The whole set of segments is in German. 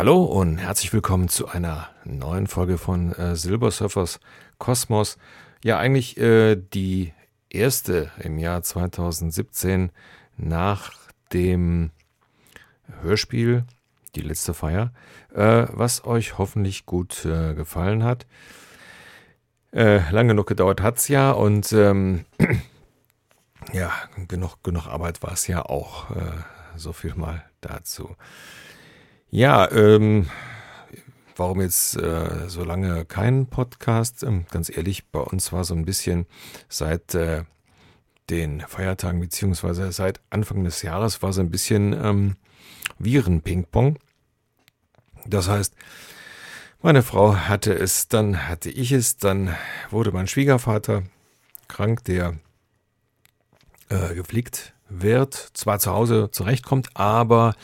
Hallo und herzlich willkommen zu einer neuen Folge von äh, Surfers Kosmos. Ja, eigentlich äh, die erste im Jahr 2017 nach dem Hörspiel Die letzte Feier, äh, was euch hoffentlich gut äh, gefallen hat. Äh, lang genug gedauert hat es ja und ähm, ja, genug, genug Arbeit war es ja auch. Äh, so viel mal dazu. Ja, ähm, warum jetzt äh, so lange kein Podcast? Ähm, ganz ehrlich, bei uns war so ein bisschen seit äh, den Feiertagen beziehungsweise seit Anfang des Jahres war so ein bisschen ähm, Viren-Ping-Pong. Das heißt, meine Frau hatte es, dann hatte ich es, dann wurde mein Schwiegervater krank, der äh, gepflegt wird, zwar zu Hause zurechtkommt, aber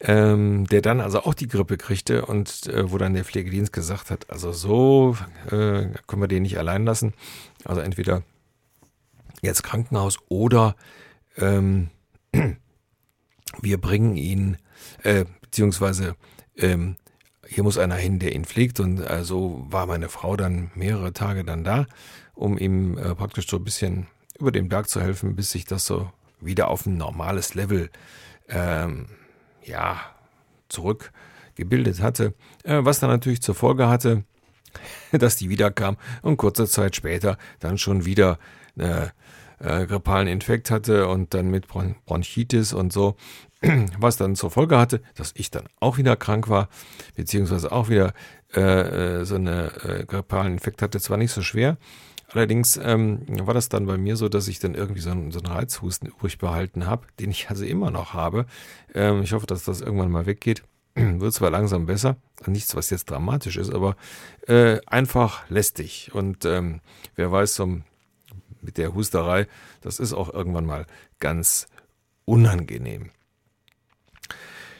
ähm, der dann also auch die Grippe kriegte und äh, wo dann der Pflegedienst gesagt hat, also so äh, können wir den nicht allein lassen. Also entweder jetzt Krankenhaus oder ähm, wir bringen ihn, äh, beziehungsweise ähm, hier muss einer hin, der ihn pflegt. Und äh, so war meine Frau dann mehrere Tage dann da, um ihm äh, praktisch so ein bisschen über den Berg zu helfen, bis sich das so wieder auf ein normales Level ähm, ja, zurückgebildet hatte, äh, was dann natürlich zur Folge hatte, dass die wiederkam und kurze Zeit später dann schon wieder äh, äh, grippalen Infekt hatte und dann mit Bron Bronchitis und so, was dann zur Folge hatte, dass ich dann auch wieder krank war, beziehungsweise auch wieder äh, äh so eine äh, grippalen Infekt hatte, zwar nicht so schwer, Allerdings ähm, war das dann bei mir so, dass ich dann irgendwie so einen, so einen Reizhusten übrig behalten habe, den ich also immer noch habe. Ähm, ich hoffe, dass das irgendwann mal weggeht. Wird zwar langsam besser, nichts, was jetzt dramatisch ist, aber äh, einfach lästig. Und ähm, wer weiß, so mit der Husterei, das ist auch irgendwann mal ganz unangenehm.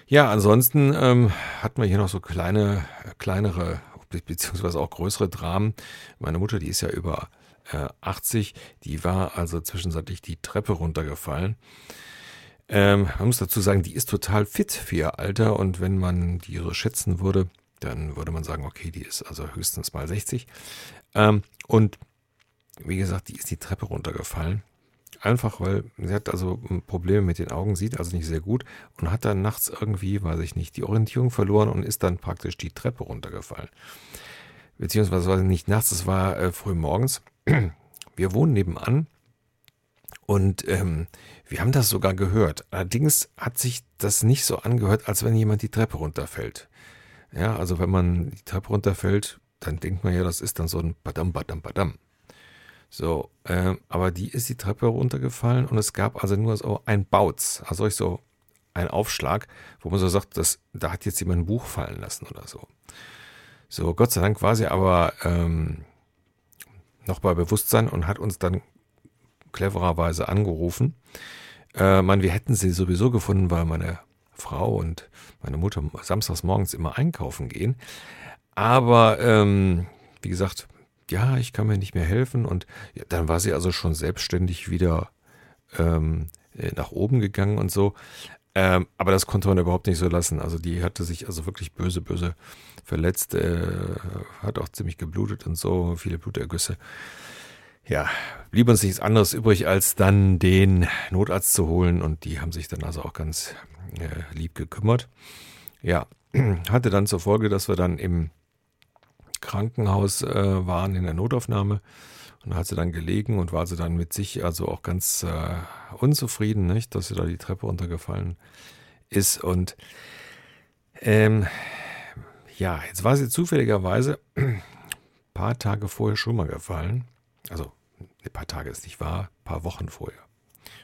Ja, ansonsten ähm, hatten wir hier noch so kleine, kleinere beziehungsweise auch größere Dramen. Meine Mutter, die ist ja über 80, die war also zwischenzeitlich die Treppe runtergefallen. Ähm, man muss dazu sagen, die ist total fit für ihr Alter und wenn man die so schätzen würde, dann würde man sagen, okay, die ist also höchstens mal 60. Ähm, und wie gesagt, die ist die Treppe runtergefallen. Einfach weil sie hat also Probleme mit den Augen, sieht also nicht sehr gut und hat dann nachts irgendwie, weiß ich nicht, die Orientierung verloren und ist dann praktisch die Treppe runtergefallen. Beziehungsweise nicht nachts, es war äh, früh morgens. Wir wohnen nebenan und ähm, wir haben das sogar gehört. Allerdings hat sich das nicht so angehört, als wenn jemand die Treppe runterfällt. Ja, also wenn man die Treppe runterfällt, dann denkt man ja, das ist dann so ein Badam, Badam, Badam. So, äh, aber die ist die Treppe runtergefallen und es gab also nur so ein Bautz, also so ein Aufschlag, wo man so sagt, dass, da hat jetzt jemand ein Buch fallen lassen oder so. So, Gott sei Dank war sie aber ähm, noch bei Bewusstsein und hat uns dann clevererweise angerufen. Äh, man, wir hätten sie sowieso gefunden, weil meine Frau und meine Mutter samstags morgens immer einkaufen gehen. Aber ähm, wie gesagt, ja, ich kann mir nicht mehr helfen. Und ja, dann war sie also schon selbstständig wieder ähm, äh, nach oben gegangen und so. Ähm, aber das konnte man überhaupt nicht so lassen. Also die hatte sich also wirklich böse, böse verletzt, äh, hat auch ziemlich geblutet und so, viele Blutergüsse. Ja, blieb uns nichts anderes übrig, als dann den Notarzt zu holen und die haben sich dann also auch ganz äh, lieb gekümmert. Ja, hatte dann zur Folge, dass wir dann im Krankenhaus äh, waren in der Notaufnahme und hat sie dann gelegen und war sie dann mit sich also auch ganz äh, unzufrieden, nicht, dass sie da die Treppe runtergefallen ist und ähm, ja, jetzt war sie zufälligerweise ein paar Tage vorher schon mal gefallen. Also ein paar Tage ist nicht wahr, ein paar Wochen vorher.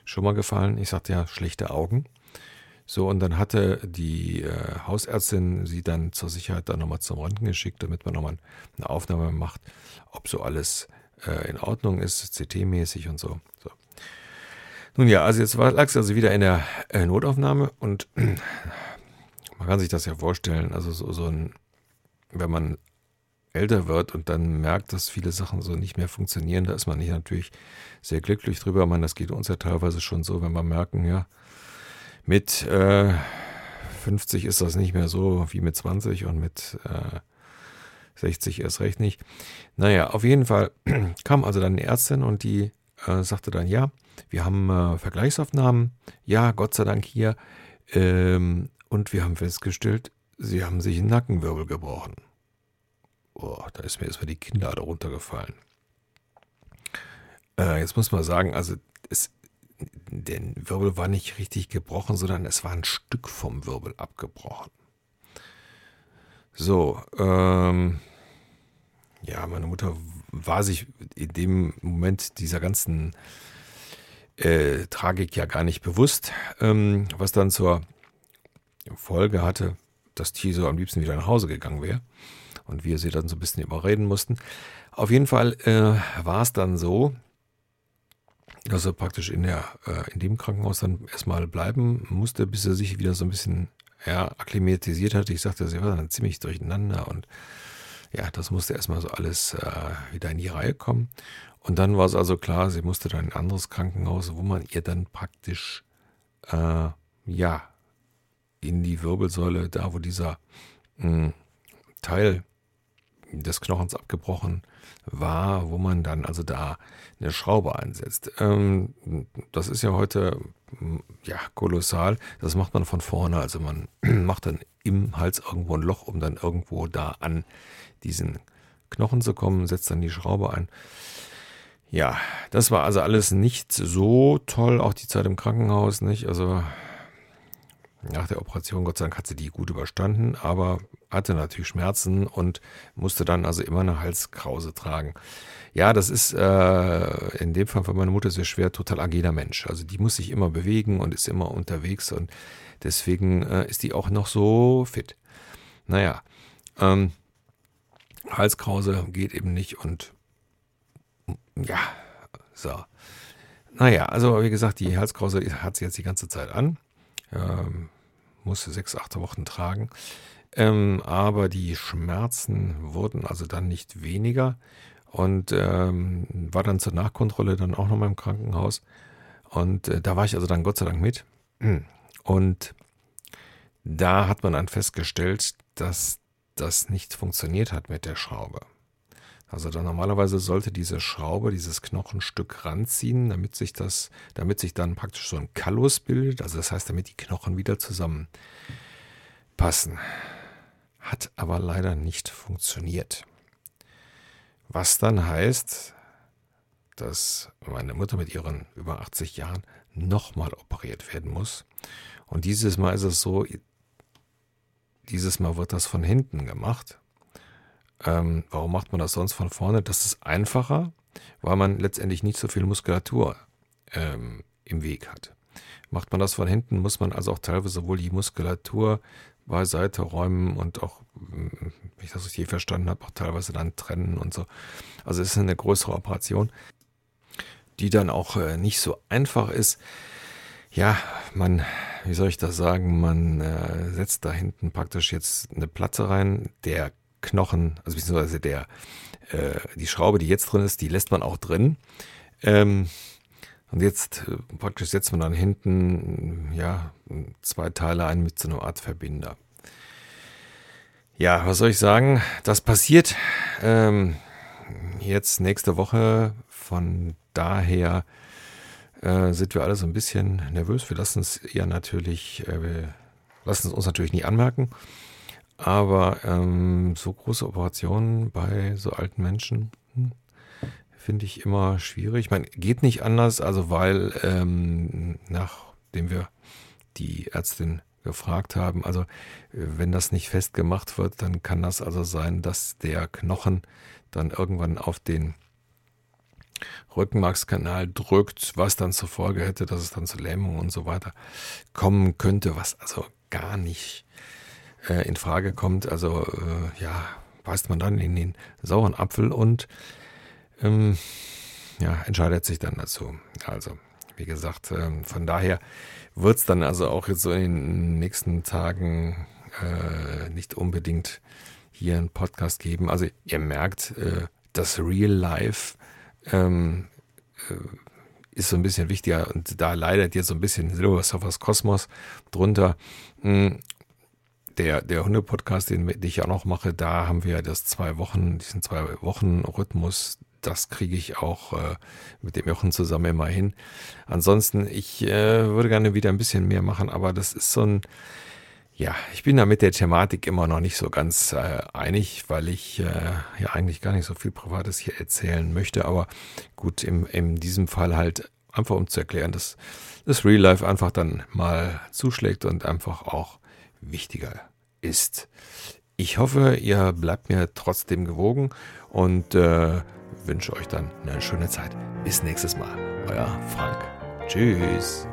Schon mal gefallen. Ich sagte ja, schlechte Augen. So, und dann hatte die äh, Hausärztin sie dann zur Sicherheit dann nochmal zum Röntgen geschickt, damit man nochmal eine Aufnahme macht, ob so alles in Ordnung ist, CT-mäßig und so. so. Nun ja, also jetzt lag sie also wieder in der äh, Notaufnahme und man kann sich das ja vorstellen, also so, so ein, wenn man älter wird und dann merkt, dass viele Sachen so nicht mehr funktionieren, da ist man nicht natürlich sehr glücklich drüber. Meine, das geht uns ja teilweise schon so, wenn wir merken, ja, mit äh, 50 ist das nicht mehr so wie mit 20 und mit äh, 60 erst recht nicht. Naja, auf jeden Fall kam also dann eine Ärztin und die äh, sagte dann, ja, wir haben äh, Vergleichsaufnahmen, ja, Gott sei Dank hier. Ähm, und wir haben festgestellt, sie haben sich einen Nackenwirbel gebrochen. Boah, da ist mir erstmal die Kinnlade runtergefallen. Äh, jetzt muss man sagen, also es, der Wirbel war nicht richtig gebrochen, sondern es war ein Stück vom Wirbel abgebrochen. So, ähm, ja, meine Mutter war sich in dem Moment dieser ganzen äh, Tragik ja gar nicht bewusst, ähm, was dann zur Folge hatte, dass Tiso am liebsten wieder nach Hause gegangen wäre und wir sie dann so ein bisschen überreden mussten. Auf jeden Fall äh, war es dann so, dass er praktisch in, der, äh, in dem Krankenhaus dann erstmal bleiben musste, bis er sich wieder so ein bisschen ja, akklimatisiert hatte. Ich sagte, sie war dann ziemlich durcheinander und ja, das musste erstmal so alles äh, wieder in die Reihe kommen. Und dann war es also klar, sie musste dann in ein anderes Krankenhaus, wo man ihr dann praktisch, äh, ja, in die Wirbelsäule, da wo dieser mh, hm, Teil des Knochens abgebrochen war, wo man dann also da eine Schraube einsetzt. Ähm, das ist ja heute hm, ja kolossal. Das macht man von vorne, also man macht dann im Hals irgendwo ein Loch, um dann irgendwo da an diesen Knochen zu kommen, setzt dann die Schraube ein. Ja, das war also alles nicht so toll, auch die Zeit im Krankenhaus nicht. Also nach der Operation, Gott sei Dank, hat sie die gut überstanden, aber hatte natürlich Schmerzen und musste dann also immer eine Halskrause tragen. Ja, das ist äh, in dem Fall für meine Mutter sehr schwer, total agiler Mensch. Also die muss sich immer bewegen und ist immer unterwegs und deswegen äh, ist die auch noch so fit. Naja, ähm, Halskrause geht eben nicht und ja, so. Naja, also wie gesagt, die Halskrause hat sie jetzt die ganze Zeit an. Ähm, musste sechs, acht Wochen tragen. Ähm, aber die Schmerzen wurden also dann nicht weniger und ähm, war dann zur Nachkontrolle dann auch nochmal im Krankenhaus. Und äh, da war ich also dann Gott sei Dank mit. Und da hat man dann festgestellt, dass das nicht funktioniert hat mit der Schraube. Also dann normalerweise sollte diese Schraube dieses Knochenstück ranziehen, damit sich das, damit sich dann praktisch so ein Kallus bildet, also das heißt, damit die Knochen wieder zusammenpassen. Hat aber leider nicht funktioniert. Was dann heißt, dass meine Mutter mit ihren über 80 Jahren nochmal operiert werden muss. Und dieses Mal ist es so, dieses Mal wird das von hinten gemacht. Ähm, warum macht man das sonst von vorne? Das ist einfacher, weil man letztendlich nicht so viel Muskulatur ähm, im Weg hat. Macht man das von hinten, muss man also auch teilweise wohl die Muskulatur beiseite räumen und auch, wenn ich das richtig verstanden habe, auch teilweise dann trennen und so. Also es ist eine größere Operation, die dann auch äh, nicht so einfach ist. Ja, man, wie soll ich das sagen, man äh, setzt da hinten praktisch jetzt eine Platte rein. Der Knochen, also beziehungsweise der, äh, die Schraube, die jetzt drin ist, die lässt man auch drin. Ähm, und jetzt äh, praktisch setzt man dann hinten ja zwei Teile ein mit so einer Art Verbinder. Ja, was soll ich sagen? Das passiert ähm, jetzt nächste Woche. Von daher äh, sind wir alle so ein bisschen nervös. Wir lassen es ja natürlich, äh, wir lassen es uns natürlich nie anmerken. Aber ähm, so große Operationen bei so alten Menschen hm, finde ich immer schwierig. Ich meine, geht nicht anders, also weil ähm, nachdem wir die Ärztin gefragt haben, also wenn das nicht festgemacht wird, dann kann das also sein, dass der Knochen dann irgendwann auf den Rückenmarkskanal drückt, was dann zur Folge hätte, dass es dann zu Lähmung und so weiter kommen könnte, was also gar nicht äh, in Frage kommt. Also äh, ja, beißt man dann in den sauren Apfel und ähm, ja, entscheidet sich dann dazu. Also, wie gesagt, ähm, von daher wird es dann also auch jetzt so in den nächsten Tagen äh, nicht unbedingt hier einen Podcast geben. Also ihr merkt, äh, das Real Life ähm, äh, ist so ein bisschen wichtiger und da leidet jetzt so ein bisschen Silver Surfers Kosmos drunter. Hm, der, der Hunde-Podcast, den, den ich auch noch mache, da haben wir das zwei Wochen, diesen zwei Wochen Rhythmus. Das kriege ich auch äh, mit dem Jochen zusammen immer hin. Ansonsten, ich äh, würde gerne wieder ein bisschen mehr machen, aber das ist so ein, ja, ich bin da mit der Thematik immer noch nicht so ganz äh, einig, weil ich äh, ja eigentlich gar nicht so viel Privates hier erzählen möchte. Aber gut, im, in diesem Fall halt einfach um zu erklären, dass das Real Life einfach dann mal zuschlägt und einfach auch wichtiger ist. Ich hoffe, ihr bleibt mir trotzdem gewogen und äh, wünsche euch dann eine schöne Zeit. Bis nächstes Mal. Euer Frank. Tschüss.